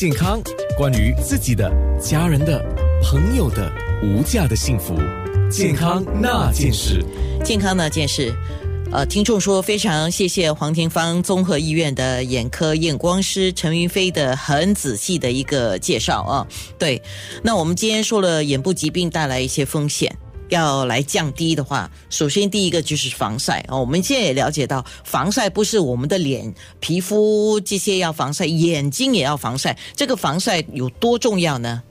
健康，关于自己的、家人的、朋友的无价的幸福，健康那件事。健康那件事，呃，听众说非常谢谢黄庭芳综合医院的眼科验光师陈云飞的很仔细的一个介绍啊。对，那我们今天说了眼部疾病带来一些风险，要来降低的话，首先第一个就是防晒啊。我们现在也了解到，防晒不是我们的脸、皮肤这些要防晒，眼睛也要防晒。这个防晒有多重要呢？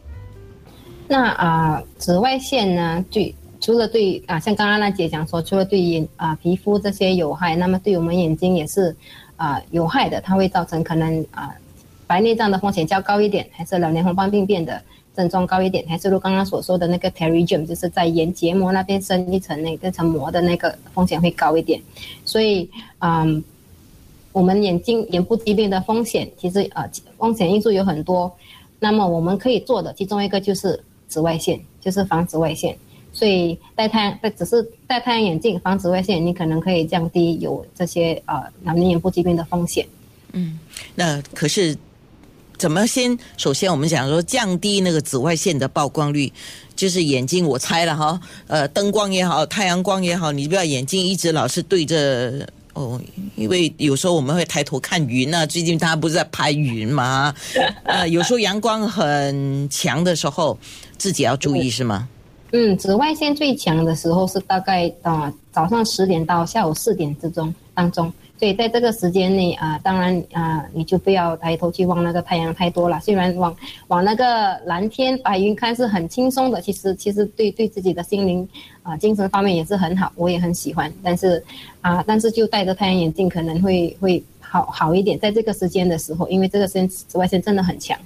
那啊、紫外线呢，对除了对啊，像刚刚那姐讲说，除了对眼啊皮肤这些有害，那么对我们眼睛也是啊有害的，它会造成可能啊白内障的风险较高一点，还是老年红斑病变的症状高一点，还是如刚刚所说的那个 pterygium，就是在眼结膜那边生一层那个层膜的那个风险会高一点，所以嗯。我们眼睛眼部疾病的风险，其实呃风险因素有很多，那么我们可以做的其中一个就是紫外线，就是防紫外线。所以戴太阳，戴只是戴太阳眼镜防紫外线，你可能可以降低有这些呃老年眼部疾病的风险。嗯那可是怎么先？首先我们讲说降低那个紫外线的曝光率，就是眼睛，我猜了哈，呃，灯光也好，太阳光也好，你不要眼睛一直老是对着。哦，因为有时候我们会抬头看云啊，最近大家不是在拍云吗？呃，有时候阳光很强的时候，自己要注意是吗？嗯，紫外线最强的时候是大概啊、早上十点到下午四点之中当中，所以在这个时间内啊、当然啊、你就不要抬头去望那个太阳太多了。虽然往往那个蓝天白云看是很轻松的，其实其实对对自己的心灵啊、精神方面也是很好，我也很喜欢。但是啊、但是就戴着太阳眼镜可能会会好好一点，在这个时间的时候，因为这个时间紫外线真的很强。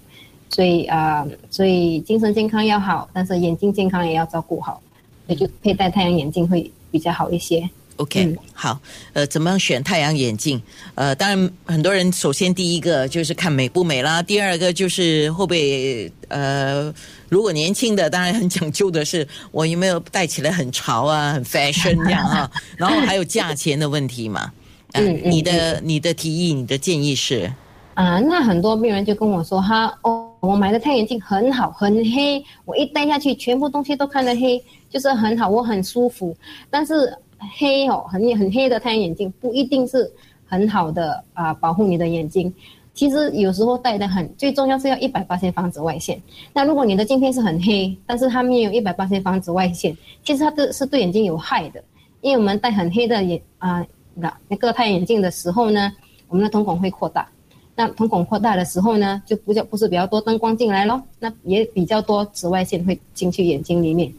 所以啊、所以精神健康要好，但是眼睛健康也要照顾好，所以就佩戴太阳眼镜会比较好一些。OK，、嗯好，呃，怎么样选太阳眼镜？呃，当然，很多人首先第一个就是看美不美啦，第二个就是会不会呃，如果年轻的当然很讲究的是我有没有戴起来很潮啊，很 fashion 这样啊，然后还有价钱的问题嘛。啊嗯嗯你的你的提议，你的建议是？啊、那很多病人就跟我说，哈哦，我买的太阳眼镜很好，很黑，我一戴下去，全部东西都看得黑，就是很好，我很舒服。但是黑哦，很很黑的太阳眼镜不一定是很好的啊、保护你的眼睛。其实有时候戴的很，最重要是要一百八防紫外线。那如果你的镜片是很黑，但是它没有一百八防紫外线，其实它的是对眼睛有害的。因为我们戴很黑的眼啊、那那个太阳眼镜的时候呢，我们的瞳孔会扩大。那瞳孔扩大的时候呢，就不叫不是比较多灯光进来咯，那也比较多紫外线会进去眼睛里面，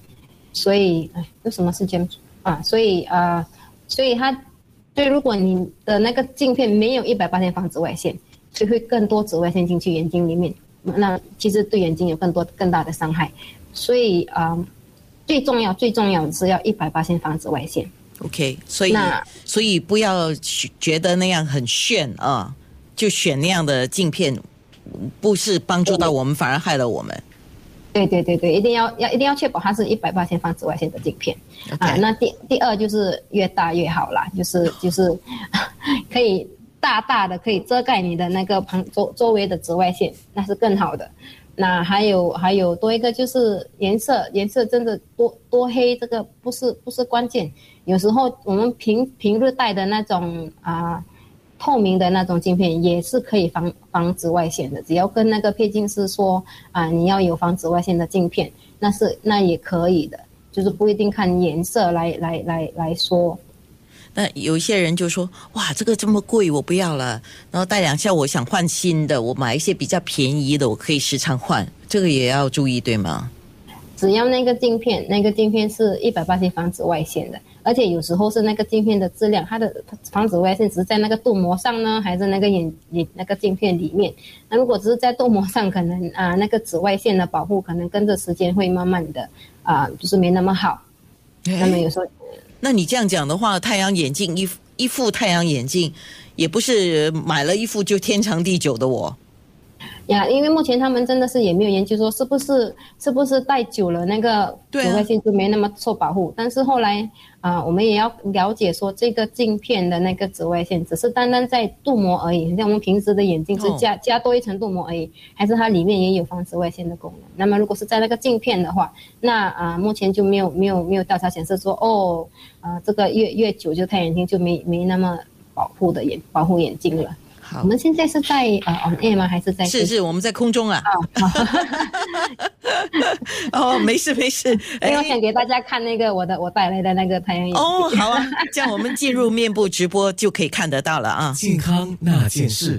所以哎，有什么是这样啊？所以啊、呃所以它，所以如果你的那个镜片没有一百八千防紫外线，所以会更多紫外线进去眼睛里面，那其实对眼睛有更多更大的伤害，所以啊、呃最重要最重要的是要一百八千防紫外线。OK，所以那所以不要觉得那样很炫啊，就选那样的镜片，不是帮助到我们，反而害了我们。对对对对，一定要要一定要确保它是一百八千防紫外线的镜片啊。那第第二就是越大越好啦，就是就是 可以大大的可以遮盖你的那个旁周周围的紫外线，那是更好的。那还有还有多一个就是颜色，颜色真的多多黑，这个不是不是关键。有时候我们平平日戴的那种啊、透明的那种镜片也是可以防防紫外线的，只要跟那个配镜师说啊，你要有防紫外线的镜片，那是那也可以的，就是不一定看颜色来来来来说。那有一些人就说：“哇，这个这么贵，我不要了。”然后戴两下，我想换新的，我买一些比较便宜的，我可以时常换，这个也要注意，对吗？只要那个镜片，那个镜片是一百八十防紫外线的，而且有时候是那个镜片的质量，它的防紫外线只是在那个镀膜上呢，还是那个眼眼那个镜片里面？那如果只是在镀膜上，可能啊那个紫外线的保护可能跟着时间会慢慢的啊就是没那么好。那么有时候那你这样讲的话，太阳眼镜一一副太阳眼镜，也不是买了一副就天长地久的我。呀，因为目前他们真的是也没有研究说是不是是不是戴久了那个紫外线就没那么受保护。但是后来啊、我们也要了解说这个镜片的那个紫外线只是单单在镀膜而已，像我们平时的眼镜是哦加、加多一层镀膜而已，还是它里面也有防紫外线的功能。那么如果是在那个镜片的话，那啊、目前就没有没有没有调查显示说哦，啊、这个越越久就太阳镜就没没那么保护的眼保护眼睛了。好我，们现在是在呃 on air 吗？还是在是是，我们在空中啊。哦，没事没事。哎我想给大家看那个我的我带来的那个太阳眼镜。哦，好啊，这样我们进入面部直播就可以看得到了啊。健康那件事。